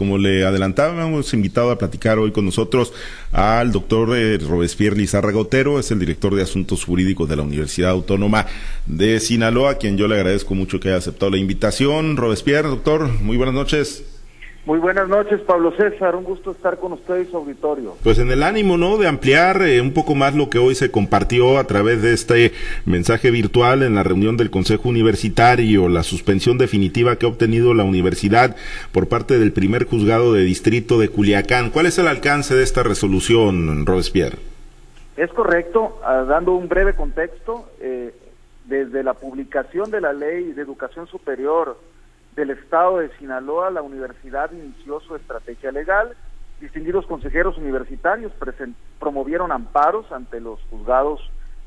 como le adelantaba, hemos invitado a platicar hoy con nosotros al doctor eh, Robespierre Lizarra Gotero, es el director de Asuntos Jurídicos de la Universidad Autónoma de Sinaloa, a quien yo le agradezco mucho que haya aceptado la invitación. Robespierre, doctor, muy buenas noches. Muy buenas noches, Pablo César. Un gusto estar con usted y su auditorio. Pues en el ánimo, ¿no? De ampliar eh, un poco más lo que hoy se compartió a través de este mensaje virtual en la reunión del Consejo Universitario, la suspensión definitiva que ha obtenido la universidad por parte del primer juzgado de distrito de Culiacán. ¿Cuál es el alcance de esta resolución, Robespierre? Es correcto. Ah, dando un breve contexto, eh, desde la publicación de la Ley de Educación Superior del Estado de Sinaloa, la universidad inició su estrategia legal. Distinguidos consejeros universitarios promovieron amparos ante los juzgados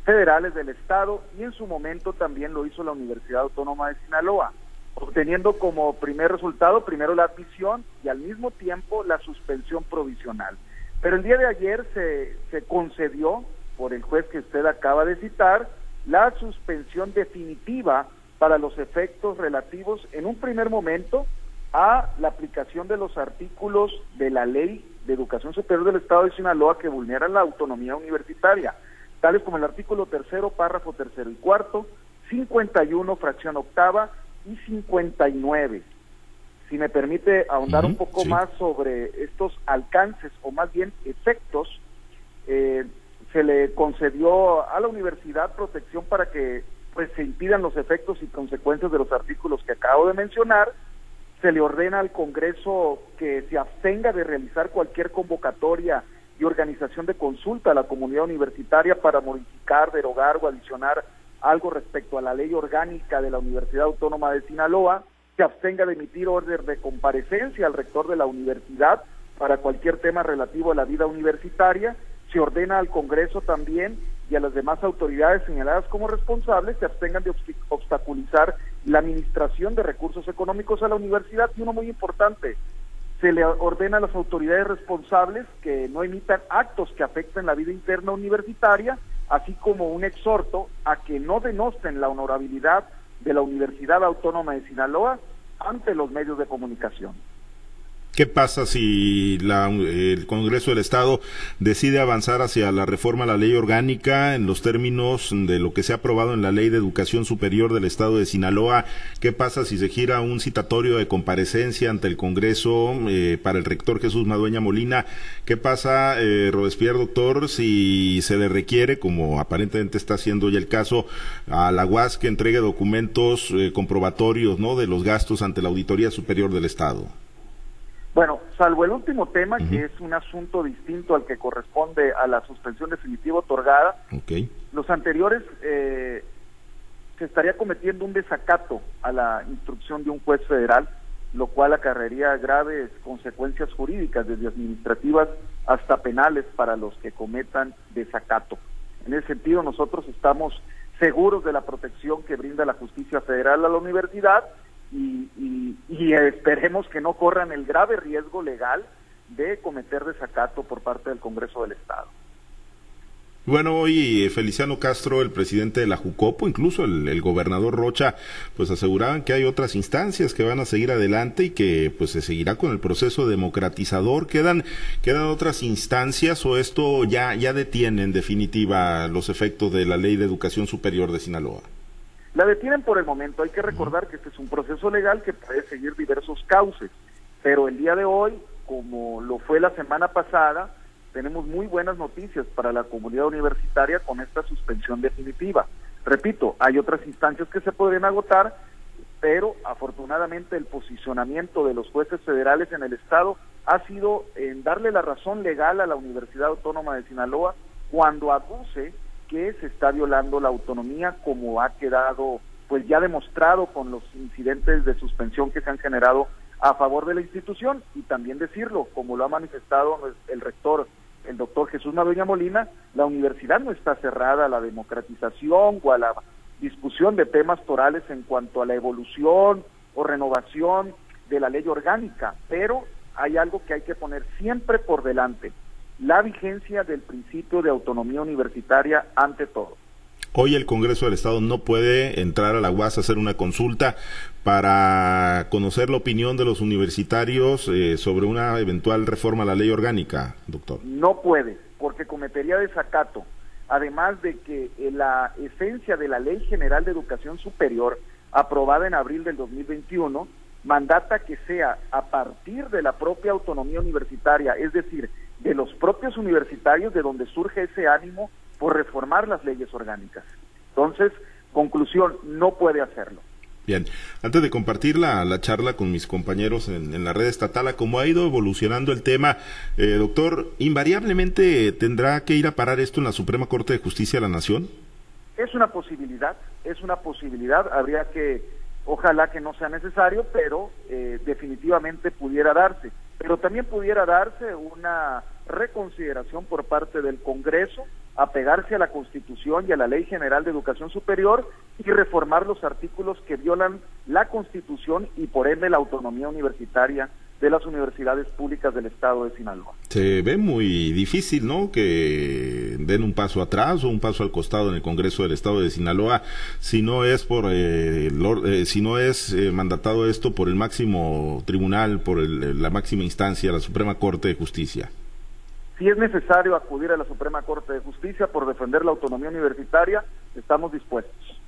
federales del Estado y en su momento también lo hizo la Universidad Autónoma de Sinaloa, obteniendo como primer resultado primero la admisión y al mismo tiempo la suspensión provisional. Pero el día de ayer se, se concedió por el juez que usted acaba de citar la suspensión definitiva para los efectos relativos en un primer momento a la aplicación de los artículos de la Ley de Educación Superior del Estado de Sinaloa que vulneran la autonomía universitaria, tales como el artículo tercero, párrafo tercero y cuarto, 51, fracción octava y 59. Si me permite ahondar un poco más sobre estos alcances o más bien efectos, eh, se le concedió a la universidad protección para que pues se impidan los efectos y consecuencias de los artículos que acabo de mencionar, se le ordena al Congreso que se abstenga de realizar cualquier convocatoria y organización de consulta a la comunidad universitaria para modificar, derogar o adicionar algo respecto a la ley orgánica de la Universidad Autónoma de Sinaloa, se abstenga de emitir orden de comparecencia al rector de la universidad para cualquier tema relativo a la vida universitaria, se ordena al Congreso también y a las demás autoridades señaladas como responsables se abstengan de obstaculizar la administración de recursos económicos a la universidad y uno muy importante, se le ordena a las autoridades responsables que no emitan actos que afecten la vida interna universitaria, así como un exhorto a que no denosten la honorabilidad de la Universidad Autónoma de Sinaloa ante los medios de comunicación. ¿Qué pasa si el Congreso del Estado decide avanzar hacia la reforma a la ley orgánica en los términos de lo que se ha aprobado en la Ley de Educación Superior del Estado de Sinaloa? ¿Qué pasa si se gira un citatorio de comparecencia ante el Congreso eh, para el rector Jesús Madueña Molina? ¿Qué pasa, eh, Robespierre, doctor, si se le requiere, como aparentemente está haciendo ya el caso, a la UAS que entregue documentos eh, comprobatorios ¿no? de los gastos ante la Auditoría Superior del Estado? Bueno, salvo el último tema, que es un asunto distinto al que corresponde a la suspensión definitiva otorgada, los anteriores eh, se estaría cometiendo un desacato a la instrucción de un juez federal, lo cual acarrearía graves consecuencias jurídicas, desde administrativas hasta penales, para los que cometan desacato. En ese sentido, nosotros estamos seguros de la protección que brinda la justicia federal a la universidad y, esperemos que no corran el grave riesgo legal de cometer desacato por parte del Congreso del Estado. Bueno, hoy eh, Feliciano Castro, el presidente de la Jucopo, incluso el, gobernador Rocha, pues aseguraban que hay otras instancias que van a seguir adelante y que pues se seguirá con el proceso democratizador. ¿Quedan, quedan otras instancias o esto ya, ya detiene en definitiva los efectos de la Ley de Educación Superior de Sinaloa? La detienen por el momento. Hay que recordar que este es un proceso legal que puede seguir diversos cauces, pero el día de hoy, como lo fue la semana pasada, tenemos muy buenas noticias para la comunidad universitaria con esta suspensión definitiva. Repito, hay otras instancias que se podrían agotar, pero afortunadamente el posicionamiento de los jueces federales en el Estado ha sido en darle la razón legal a la Universidad Autónoma de Sinaloa cuando aduce que se está violando la autonomía como ha quedado pues ya demostrado con los incidentes de suspensión que se han generado a favor de la institución y también decirlo, como lo ha manifestado el rector, el doctor Jesús Madueña Molina, la universidad no está cerrada a la democratización o a la discusión de temas torales en cuanto a la evolución o renovación de la ley orgánica, pero hay algo que hay que poner siempre por delante, la vigencia del principio de autonomía universitaria ante todo. Hoy el Congreso del Estado no puede entrar a la UAS a hacer una consulta para conocer la opinión de los universitarios eh, sobre una eventual reforma a la ley orgánica, doctor. No puede, porque cometería desacato. Además de que eh, la esencia de la Ley General de Educación Superior, aprobada en abril del 2021, mandata que sea a partir de la propia autonomía universitaria, es decir, de los propios universitarios de donde surge ese ánimo por reformar las leyes orgánicas. Entonces, conclusión, no puede hacerlo. Bien, antes de compartir la, la charla con mis compañeros en, en, la red estatal, a cómo ha ido evolucionando el tema, eh, doctor, ¿invariablemente tendrá que ir a parar esto en la Suprema Corte de Justicia de la Nación? Es una posibilidad, es una posibilidad, habría que Ojalá que no sea necesario, pero eh, definitivamente pudiera darse. Pero también pudiera darse una reconsideración por parte del Congreso, apegarse a la Constitución y a la Ley General de Educación Superior y reformar los artículos que violan la Constitución y por ende la autonomía universitaria de las universidades públicas del estado de Sinaloa. Se ve muy difícil, ¿no? Que den un paso atrás o un paso al costado en el Congreso del estado de Sinaloa si no es por eh, eh, si no es eh, mandatado esto por el máximo tribunal, por la máxima instancia, la Suprema Corte de Justicia. Si es necesario acudir a la Suprema Corte de Justicia por defender la autonomía universitaria, estamos dispuestos.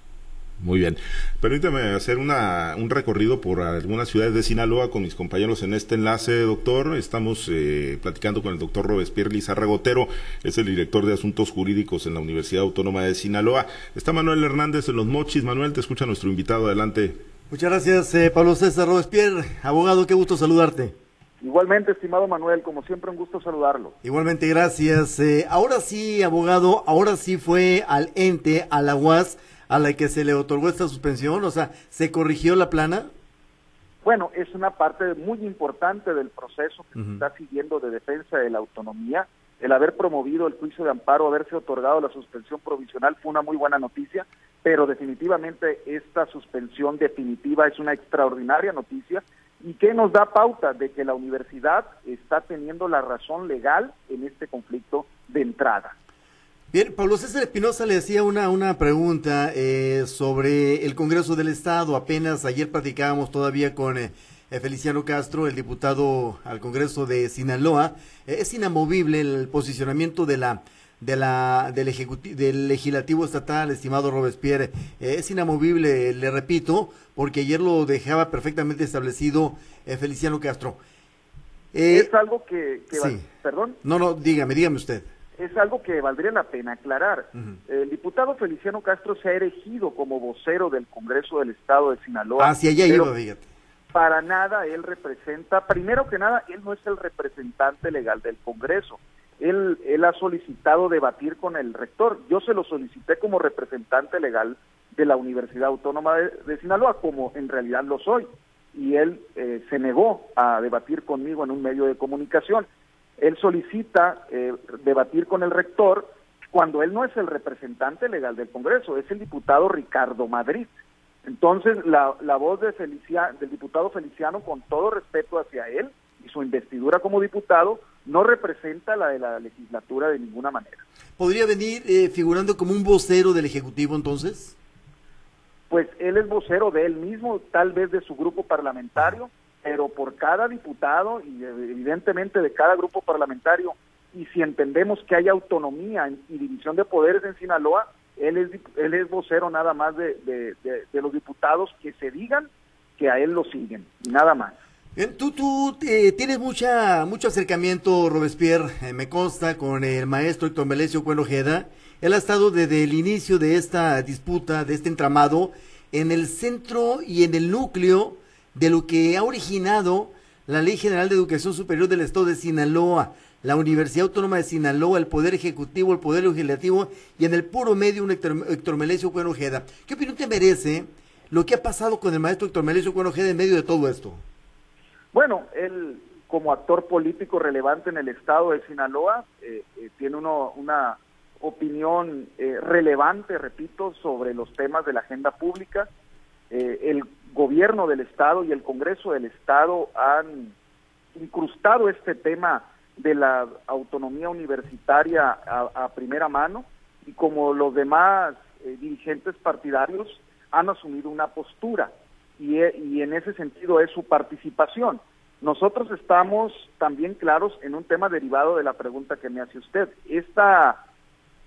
Muy bien. Permítame hacer una, un recorrido por algunas ciudades de Sinaloa con mis compañeros en este enlace, doctor. Estamos eh, platicando con el doctor Robespierre Lizarra Gotero, es el director de Asuntos Jurídicos en la Universidad Autónoma de Sinaloa. Está Manuel Hernández en Los Mochis. Manuel, te escucha nuestro invitado. Adelante. Muchas gracias, eh, Pablo César Robespierre. Abogado, qué gusto saludarte. Igualmente, estimado Manuel, como siempre, un gusto saludarlo. Igualmente, gracias. Eh, ahora sí, abogado, ahora sí fue al ente, a la UAS a la que se le otorgó esta suspensión? O sea, ¿se corrigió la plana? Bueno, es una parte muy importante del proceso que se está siguiendo de defensa de la autonomía. El haber promovido el juicio de amparo, haberse otorgado la suspensión provisional fue una muy buena noticia, pero definitivamente esta suspensión definitiva es una extraordinaria noticia y que nos da pauta de que la universidad está teniendo la razón legal en este conflicto de entrada. Bien, Pablo César Espinosa le hacía una, una pregunta eh, sobre el Congreso del Estado. Apenas ayer platicábamos todavía con eh, Feliciano Castro, el diputado al Congreso de Sinaloa. Eh, es inamovible el posicionamiento de la de la del ejecutivo del legislativo estatal, estimado Robespierre. es inamovible, le repito, porque ayer lo dejaba perfectamente establecido Feliciano Castro. es algo que, que sí. perdón. No, no, dígame, dígame usted es algo que valdría la pena aclarar. El diputado Feliciano Castro se ha erigido como vocero del Congreso del Estado de Sinaloa. Hacia allá iba, fíjate. Para nada él representa, primero que nada, él no es el representante legal del Congreso. Él, él ha solicitado debatir con el rector. Yo se lo solicité como representante legal de la Universidad Autónoma de, Sinaloa, como en realidad lo soy. Y él eh, se negó a debatir conmigo en un medio de comunicación él solicita eh, debatir con el rector cuando él no es el representante legal del Congreso, es el diputado Ricardo Madrid. Entonces, la, la voz de del diputado Feliciano, con todo respeto hacia él y su investidura como diputado, no representa la de la legislatura de ninguna manera. ¿Podría venir eh, figurando como un vocero del Ejecutivo entonces? Pues él es vocero de él mismo, tal vez de su grupo parlamentario pero por cada diputado y evidentemente de cada grupo parlamentario, y si entendemos que hay autonomía y división de poderes en Sinaloa, él es, él es vocero nada más de, de, los diputados que se digan que a él lo siguen, y nada más. Tú, tú eh, tienes mucha, mucho acercamiento, Robespierre, eh, me consta, con el maestro Héctor Melesio Cuelojeda. Él ha estado desde el inicio de esta disputa, de este entramado, en el centro y en el núcleo de lo que ha originado la Ley General de Educación Superior del Estado de Sinaloa, la Universidad Autónoma de Sinaloa, el Poder Ejecutivo, el Poder Legislativo y en el puro medio un Héctor, Melesio Cuenojeda. ¿Qué opinión te merece lo que ha pasado con el maestro Héctor Melesio Cuenojeda en medio de todo esto? Bueno, él como actor político relevante en el Estado de Sinaloa eh, eh, tiene uno, una opinión eh, relevante, repito, sobre los temas de la agenda pública. el gobierno del Estado y el Congreso del Estado han incrustado este tema de la autonomía universitaria a, primera mano y como los demás eh, dirigentes partidarios han asumido una postura y, eh, y en ese sentido es su participación. Nosotros estamos también claros en un tema derivado de la pregunta que me hace usted. Esta,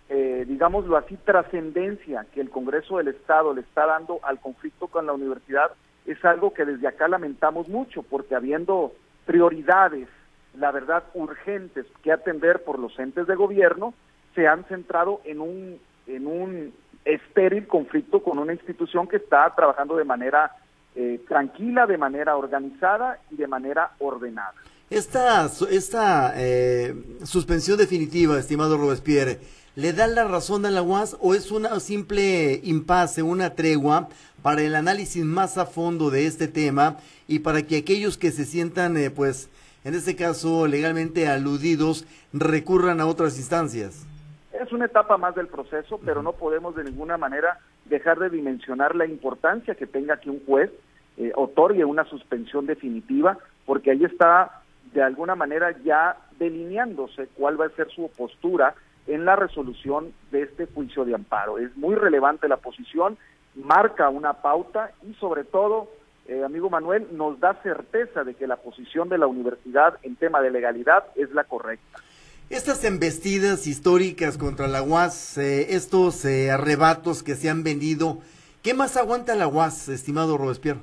eh, digámoslo así, trascendencia que el Congreso del Estado le está dando al conflicto con la universidad es algo que desde acá lamentamos mucho, porque habiendo prioridades, la verdad, urgentes que atender por los entes de gobierno, se han centrado en un, en un estéril conflicto con una institución que está trabajando de manera eh, tranquila, de manera organizada y de manera ordenada. Esta, esta eh, suspensión definitiva, estimado Robespierre, ¿le da la razón a la UAS o es una simple impasse, una tregua para el análisis más a fondo de este tema y para que aquellos que se sientan, eh, pues, en este caso, legalmente aludidos, recurran a otras instancias? Es una etapa más del proceso, pero no podemos de ninguna manera dejar de dimensionar la importancia que tenga que un juez eh, otorgue una suspensión definitiva, porque ahí está de alguna manera ya delineándose cuál va a ser su postura en la resolución de este juicio de amparo. Es muy relevante la posición, marca una pauta y sobre todo, eh, amigo Manuel, nos da certeza de que la posición de la universidad en tema de legalidad es la correcta. Estas embestidas históricas contra la UAS, eh, estos eh, arrebatos que se han vendido, ¿qué más aguanta la UAS, estimado Robespierre?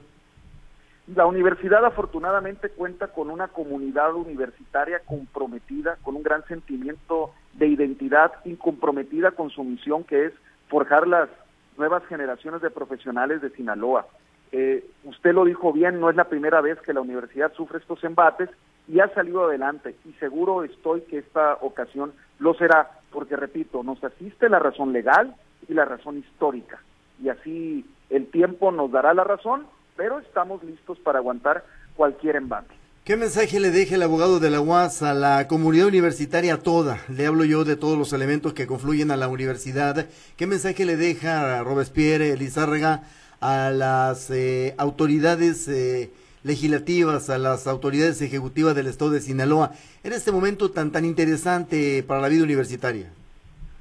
La universidad afortunadamente cuenta con una comunidad universitaria comprometida, con un gran sentimiento de identidad y comprometida con su misión que es forjar las nuevas generaciones de profesionales de Sinaloa. Eh, usted lo dijo bien, no es la primera vez que la universidad sufre estos embates y ha salido adelante y seguro estoy que esta ocasión lo será, porque repito, nos asiste la razón legal y la razón histórica y así el tiempo nos dará la razón pero estamos listos para aguantar cualquier embate. ¿Qué mensaje le deja el abogado de la UAS a la comunidad universitaria toda? Le hablo yo de todos los elementos que confluyen a la universidad. ¿Qué mensaje le deja a Robespierre, Lizárraga, a las eh, autoridades eh, legislativas, a las autoridades ejecutivas del Estado de Sinaloa en este momento tan, tan interesante para la vida universitaria?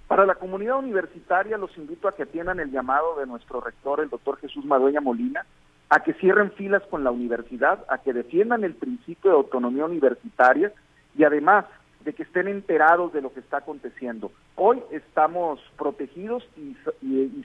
Para la comunidad universitaria los invito a que atiendan el llamado de nuestro rector, el doctor Jesús Madueña Molina, a que cierren filas con la universidad, a que defiendan el principio de autonomía universitaria y además de que estén enterados de lo que está aconteciendo. Hoy estamos protegidos y,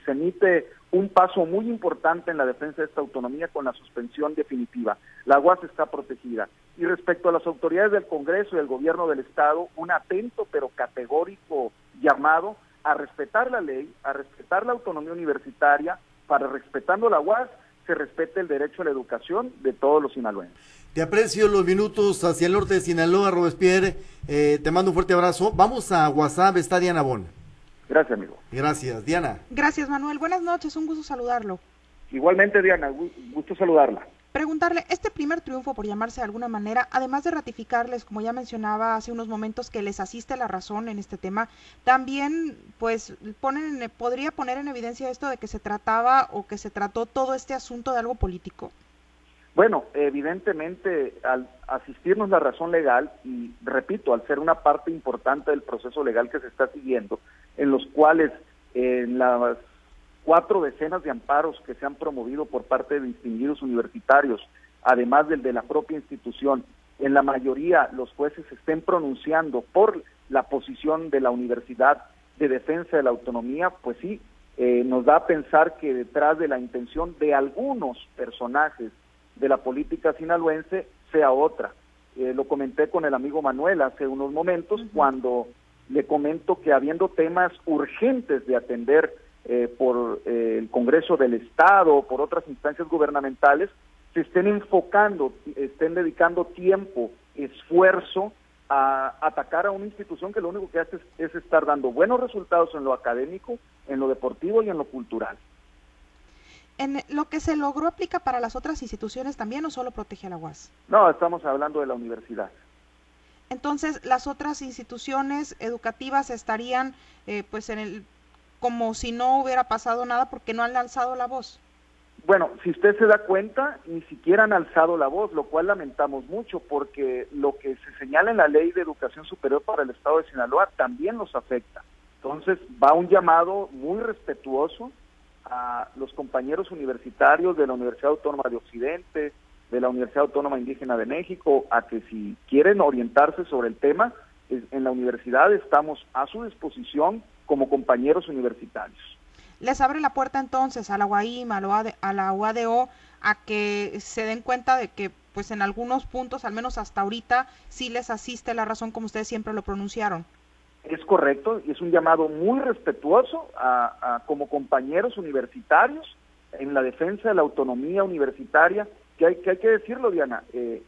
se emite un paso muy importante en la defensa de esta autonomía con la suspensión definitiva. La UAS está protegida. Y respecto a las autoridades del Congreso y del Gobierno del Estado, un atento pero categórico llamado a respetar la ley, a respetar la autonomía universitaria, para respetando la UAS se respete el derecho a la educación de todos los sinaloenses. Te aprecio los minutos hacia el norte de Sinaloa, Robespierre. Eh, te mando un fuerte abrazo. Vamos a WhatsApp, está Diana Bon. Gracias, amigo. Gracias, Diana. Gracias, Manuel. Buenas noches, un gusto saludarlo. Igualmente, Diana, gusto saludarla preguntarle, este primer triunfo, por llamarse de alguna manera, además de ratificarles, como ya mencionaba hace unos momentos, que les asiste la razón en este tema, también, pues, ponen, podría poner en evidencia esto de que se trataba o que se trató todo este asunto de algo político. Bueno, evidentemente, al asistirnos la razón legal, y repito, al ser una parte importante del proceso legal que se está siguiendo, en los cuales en las cuatro decenas de amparos que se han promovido por parte de distinguidos universitarios, además del de la propia institución, en la mayoría los jueces estén pronunciando por la posición de la universidad de defensa de la autonomía, pues sí, eh, nos da a pensar que detrás de la intención de algunos personajes de la política sinaloense sea otra. Eh, lo comenté con el amigo Manuel hace unos momentos cuando le comento que habiendo temas urgentes de atender eh, por eh, el Congreso del Estado, por otras instancias gubernamentales, se estén enfocando, estén dedicando tiempo, esfuerzo a atacar a una institución que lo único que hace es, estar dando buenos resultados en lo académico, en lo deportivo y en lo cultural. ¿En lo que se logró aplica para las otras instituciones también o solo protege a la UAS? No, estamos hablando de la universidad. Entonces, las otras instituciones educativas estarían eh, pues en el como si no hubiera pasado nada porque no han alzado la voz. Bueno, si usted se da cuenta, ni siquiera han alzado la voz, lo cual lamentamos mucho porque lo que se señala en la ley de educación superior para el Estado de Sinaloa también nos afecta. Entonces va un llamado muy respetuoso a los compañeros universitarios de la Universidad Autónoma de Occidente, de la Universidad Autónoma Indígena de México, a que si quieren orientarse sobre el tema, en la universidad estamos a su disposición como compañeros universitarios. Les abre la puerta entonces a la UAIM, a la UADO, a que se den cuenta de que pues en algunos puntos, al menos hasta ahorita, sí les asiste la razón como ustedes siempre lo pronunciaron. Es correcto, y es un llamado muy respetuoso a, como compañeros universitarios en la defensa de la autonomía universitaria, que hay que, hay que decirlo, Diana, eh,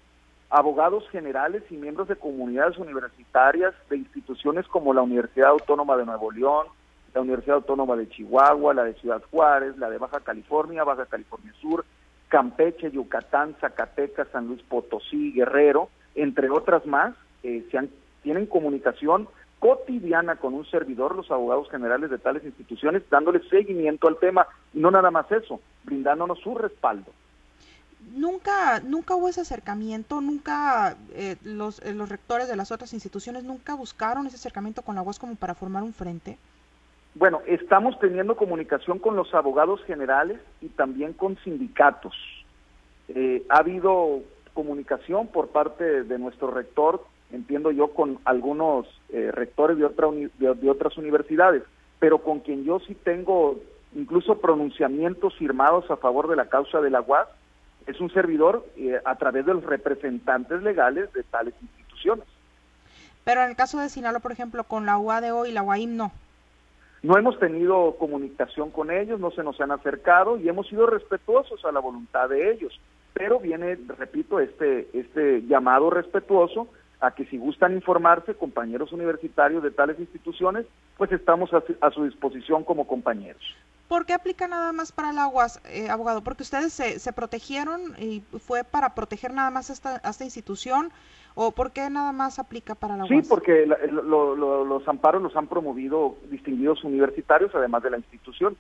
abogados generales y miembros de comunidades universitarias de instituciones como la Universidad Autónoma de Nuevo León, la Universidad Autónoma de Chihuahua, la de Ciudad Juárez, la de Baja California, Baja California Sur, Campeche, Yucatán, Zacatecas, San Luis Potosí, Guerrero, entre otras más, eh, se tienen comunicación cotidiana con un servidor, los abogados generales de tales instituciones, dándole seguimiento al tema, y no nada más eso, brindándonos su respaldo. Nunca, nunca hubo ese acercamiento, nunca eh, los, eh, los rectores de las otras instituciones nunca buscaron ese acercamiento con la UAS como para formar un frente. Bueno, estamos teniendo comunicación con los abogados generales y también con sindicatos. Eh, ha habido comunicación por parte de nuestro rector, entiendo yo, con algunos eh, rectores de, otra de, otras universidades, pero con quien yo sí tengo incluso pronunciamientos firmados a favor de la causa de la UAS, es un servidor eh, a través de los representantes legales de tales instituciones. Pero en el caso de Sinaloa, por ejemplo, con la UADO y la UAIM no. No hemos tenido comunicación con ellos, no se nos han acercado y hemos sido respetuosos a la voluntad de ellos. Pero viene, repito, este, este llamado respetuoso a que si gustan informarse, compañeros universitarios de tales instituciones, pues estamos a, su disposición como compañeros. ¿Por qué aplica nada más para el aguas, eh, abogado? Porque ustedes se, se, protegieron y fue para proteger nada más esta, esta institución ¿O por qué nada más aplica para la UAS? Sí, porque los amparos los han promovido distinguidos universitarios, además de la institución.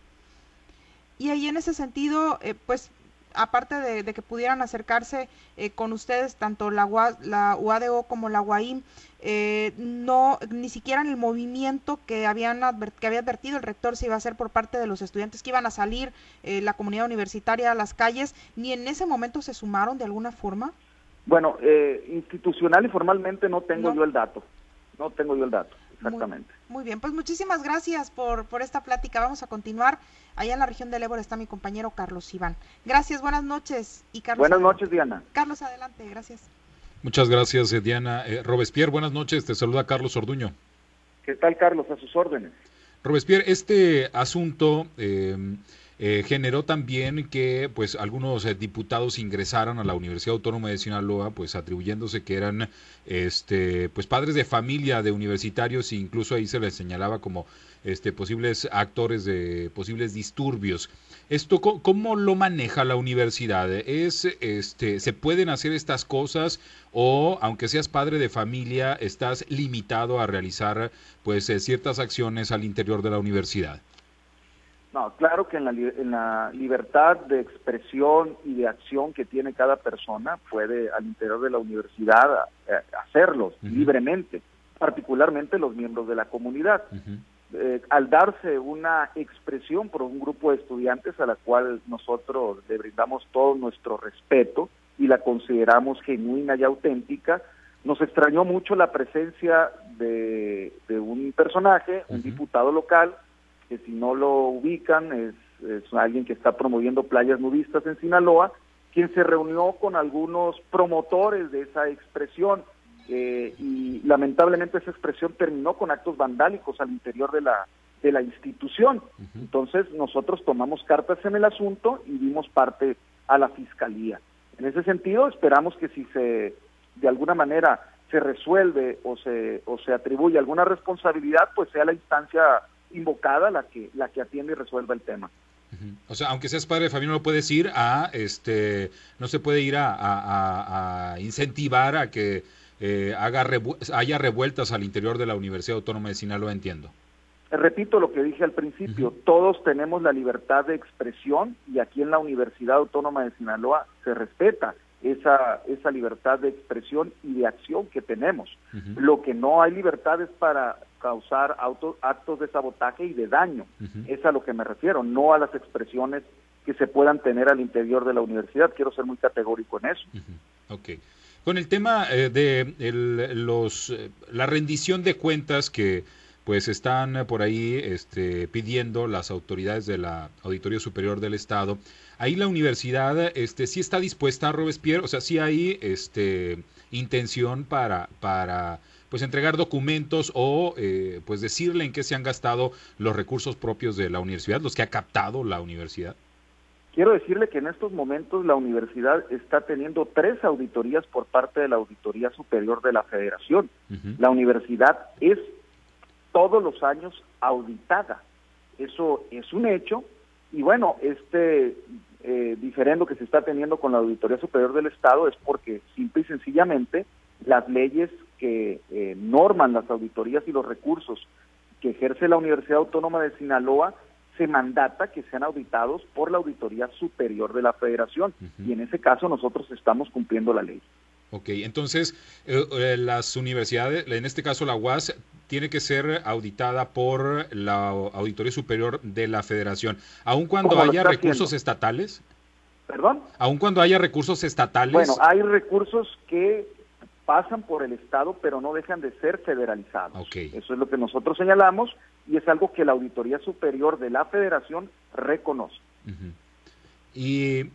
Y ahí en ese sentido, eh, pues aparte de, que pudieran acercarse eh, con ustedes, tanto la, la UADO como la UAIM, eh, no, ni siquiera en el movimiento que, habían que había advertido el rector se iba a hacer por parte de los estudiantes que iban a salir la comunidad universitaria a las calles, ni en ese momento se sumaron de alguna forma. Bueno, eh, institucional y formalmente no tengo yo el dato. No tengo yo el dato, exactamente. Muy, bien, pues muchísimas gracias por, por esta plática. Vamos a continuar. Allá en la región del Ébora está mi compañero Carlos Iván. Gracias, buenas noches. Y Carlos, buenas noches, Diana. Carlos, adelante, gracias. Muchas gracias, eh, Diana. Eh, Robespierre, buenas noches. Te saluda Carlos Orduño. ¿Qué tal, Carlos? A sus órdenes. Robespierre, este asunto... Eh, eh, generó también que pues algunos eh, diputados ingresaran a la Universidad Autónoma de Sinaloa pues atribuyéndose que eran este pues padres de familia de universitarios e incluso ahí se les señalaba como este posibles actores de posibles disturbios. Esto cómo lo maneja la universidad? Es este se pueden hacer estas cosas o aunque seas padre de familia estás limitado a realizar pues eh, ciertas acciones al interior de la universidad. No, claro que en la, en la libertad de expresión y de acción que tiene cada persona puede al interior de la universidad eh, hacerlo libremente, particularmente los miembros de la comunidad. Eh, al darse una expresión por un grupo de estudiantes a la cual nosotros le brindamos todo nuestro respeto y la consideramos genuina y auténtica, nos extrañó mucho la presencia de, de un personaje, un diputado local, que si no lo ubican es, alguien que está promoviendo playas nudistas en Sinaloa, quien se reunió con algunos promotores de esa expresión eh, y lamentablemente esa expresión terminó con actos vandálicos al interior de la de la institución. Entonces nosotros tomamos cartas en el asunto y dimos parte a la fiscalía. En ese sentido esperamos que si se de alguna manera se resuelve o se o se atribuye alguna responsabilidad, pues sea la instancia invocada la que la que atiende y resuelva el tema. O sea, aunque seas padre de familia, no puedes ir a, este, no se puede ir a, incentivar a que eh, haga haya revueltas al interior de la Universidad Autónoma de Sinaloa, entiendo. Repito lo que dije al principio, todos tenemos la libertad de expresión y aquí en la Universidad Autónoma de Sinaloa se respeta esa, esa libertad de expresión y de acción que tenemos. Lo que no hay libertad es para causar actos de sabotaje y de daño. Es a lo que me refiero, no a las expresiones que se puedan tener al interior de la universidad. Quiero ser muy categórico en eso. Ok. Con el tema eh, de los, eh, la rendición de cuentas que pues están por ahí este, pidiendo las autoridades de la Auditoría Superior del Estado. Ahí la universidad este, sí está dispuesta a Robespierre, o sea, sí hay este, intención para, para pues entregar documentos o eh, pues decirle en qué se han gastado los recursos propios de la universidad, los que ha captado la universidad. Quiero decirle que en estos momentos la universidad está teniendo tres auditorías por parte de la Auditoría Superior de la Federación. La universidad es todos los años auditada. Eso es un hecho y bueno, este eh, diferendo que se está teniendo con la Auditoría Superior del Estado es porque simple y sencillamente las leyes que eh, norman las auditorías y los recursos que ejerce la Universidad Autónoma de Sinaloa se mandata que sean auditados por la Auditoría Superior de la Federación y en ese caso nosotros estamos cumpliendo la ley. Ok, entonces eh, eh, las universidades, en este caso la UAS, tiene que ser auditada por la Auditoría Superior de la Federación, aun cuando haya recursos estatales. ¿Perdón? Aun cuando haya recursos estatales. Bueno, hay recursos que pasan por el Estado, pero no dejan de ser federalizados. Okay. Eso es lo que nosotros señalamos y es algo que la Auditoría Superior de la Federación reconoce. Y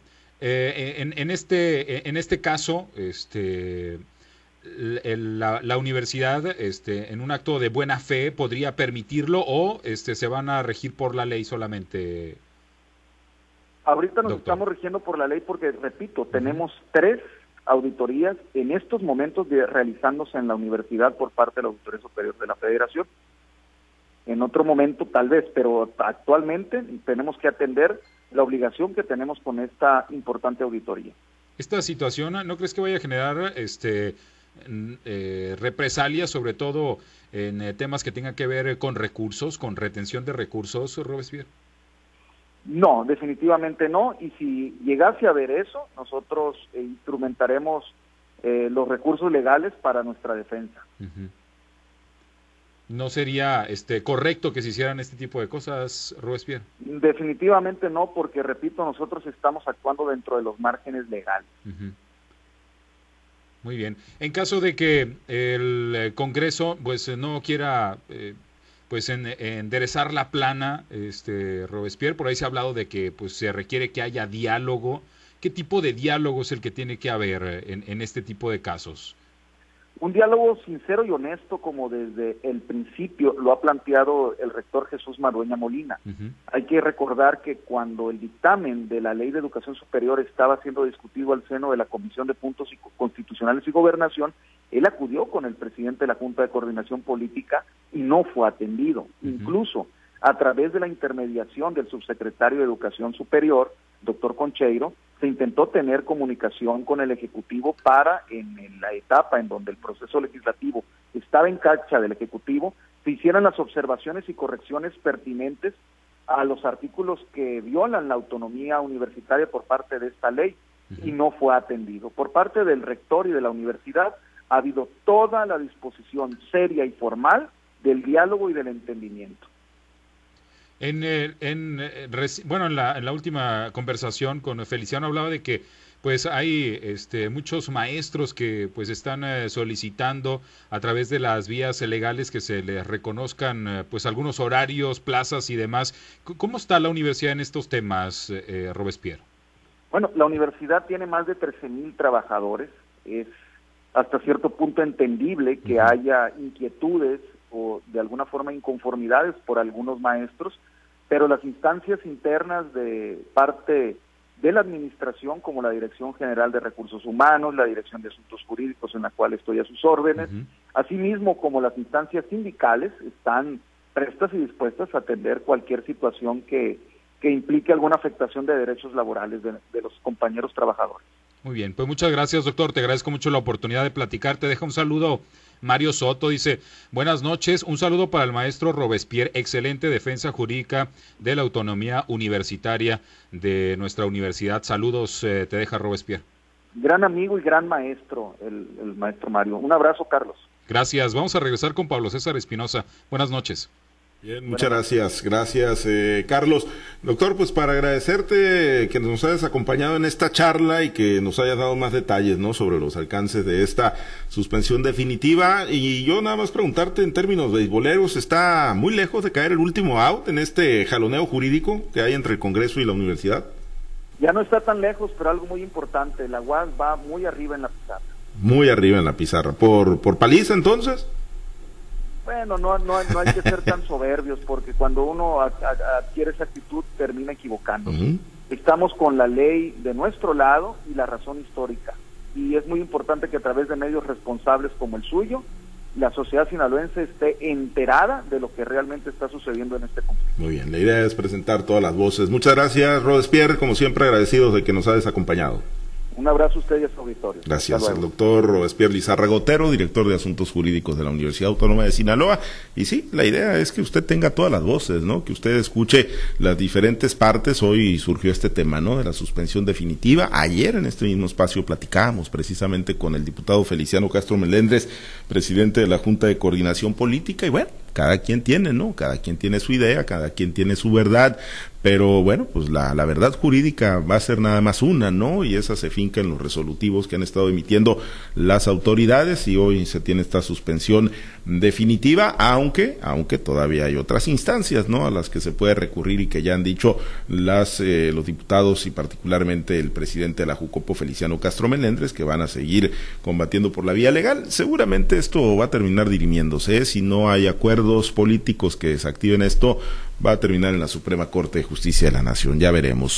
eh, en, este, en este caso, este, la, universidad, este, en un acto de buena fe, podría permitirlo o este, se van a regir por la ley solamente. Ahorita nos estamos rigiendo por la ley porque, repito, tenemos tres auditorías en estos momentos de, realizándose en la universidad por parte de la Auditoría Superior de la Federación. En otro momento tal vez, pero actualmente tenemos que atender la obligación que tenemos con esta importante auditoría. Esta situación, ¿no crees que vaya a generar este eh, represalias, sobre todo en eh, temas que tengan que ver con recursos, con retención de recursos, Robespierre? No, definitivamente no. Y si llegase a ver eso, nosotros eh, instrumentaremos los recursos legales para nuestra defensa no sería este correcto que se hicieran este tipo de cosas, Robespierre? Definitivamente no, porque repito, nosotros estamos actuando dentro de los márgenes legales. Muy bien. En caso de que el eh, Congreso pues no quiera eh, pues enderezar la plana, este Robespierre, por ahí se ha hablado de que pues se requiere que haya diálogo. ¿Qué tipo de diálogo es el que tiene que haber en, en este tipo de casos? Un diálogo sincero y honesto como desde el principio lo ha planteado el rector Jesús Marueña Molina. Hay que recordar que cuando el dictamen de la Ley de Educación Superior estaba siendo discutido al seno de la Comisión de Puntos Constitucionales y Gobernación, él acudió con el presidente de la Junta de Coordinación Política y no fue atendido. Incluso a través de la intermediación del subsecretario de Educación Superior, doctor Concheiro, se intentó tener comunicación con el Ejecutivo para, en, la etapa en donde el proceso legislativo estaba en cancha del Ejecutivo, se hicieran las observaciones y correcciones pertinentes a los artículos que violan la autonomía universitaria por parte de esta ley y no fue atendido. Por parte del rector y de la universidad ha habido toda la disposición seria y formal del diálogo y del entendimiento. En, en, eh, bueno, en la, en la última conversación con Feliciano hablaba de que pues hay este, muchos maestros que pues están eh, solicitando a través de las vías legales que se les reconozcan eh, pues algunos horarios, plazas y demás. ¿Cómo está la universidad en estos temas, Robespierre? Bueno, la universidad tiene más de 13 mil trabajadores. Es hasta cierto punto entendible que haya inquietudes o de alguna forma inconformidades por algunos maestros, pero las instancias internas de parte de la administración, como la Dirección General de Recursos Humanos, la Dirección de Asuntos Jurídicos, en la cual estoy a sus órdenes, asimismo como las instancias sindicales, están prestas y dispuestas a atender cualquier situación que, que implique alguna afectación de derechos laborales de, de los compañeros trabajadores. Muy bien, pues muchas gracias, doctor. Te agradezco mucho la oportunidad de platicar. Te dejo un saludo Mario Soto dice, buenas noches, un saludo para el maestro Robespierre, excelente defensa jurídica de la autonomía universitaria de nuestra universidad. Saludos, eh, te deja Robespierre. Gran amigo y gran maestro, el, el maestro Mario. Un abrazo, Carlos. Gracias. Vamos a regresar con Pablo César Espinosa. Buenas noches. Bien, muchas gracias, gracias eh, Carlos. Doctor, pues para agradecerte que nos hayas acompañado en esta charla y que nos hayas dado más detalles, ¿no? Sobre los alcances de esta suspensión definitiva. Y yo nada más preguntarte en términos beisboleros, ¿está muy lejos de caer el último out en este jaloneo jurídico que hay entre el Congreso y la universidad? Ya no está tan lejos, pero algo muy importante, la UAS va muy arriba en la pizarra. Muy arriba en la pizarra. ¿Por, por paliza entonces? Bueno, no, no, no hay que ser tan soberbios porque cuando uno adquiere esa actitud termina equivocando. Estamos con la ley de nuestro lado y la razón histórica. Y es muy importante que a través de medios responsables como el suyo, la sociedad sinaloense esté enterada de lo que realmente está sucediendo en este conflicto. Muy bien, la idea es presentar todas las voces. Muchas gracias, Robespierre, como siempre agradecidos de que nos hayas acompañado. Un abrazo a usted y a su auditorio. Gracias al doctor Robespierre Lizarra Gotero, director de Asuntos Jurídicos de la Universidad Autónoma de Sinaloa. Y sí, la idea es que usted tenga todas las voces, ¿no? Que usted escuche las diferentes partes. Hoy surgió este tema, ¿no? De la suspensión definitiva. Ayer en este mismo espacio platicábamos precisamente con el diputado Feliciano Castro Melendres, presidente de la Junta de Coordinación Política. Y bueno, cada quien tiene, ¿no? Cada quien tiene su idea, cada quien tiene su verdad, pero bueno, pues la, la, verdad jurídica va a ser nada más una, ¿no? Y esa se finca en los resolutivos que han estado emitiendo las autoridades y hoy se tiene esta suspensión definitiva, aunque, aunque todavía hay otras instancias, ¿no? A las que se puede recurrir y que ya han dicho las, eh, los diputados y particularmente el presidente de la Jucopo, Feliciano Castro Melendres, que van a seguir combatiendo por la vía legal. Seguramente esto va a terminar dirimiéndose, ¿eh? si no hay acuerdos políticos que desactiven esto, va a terminar en la Suprema Corte de Justicia de la Nación. Ya veremos.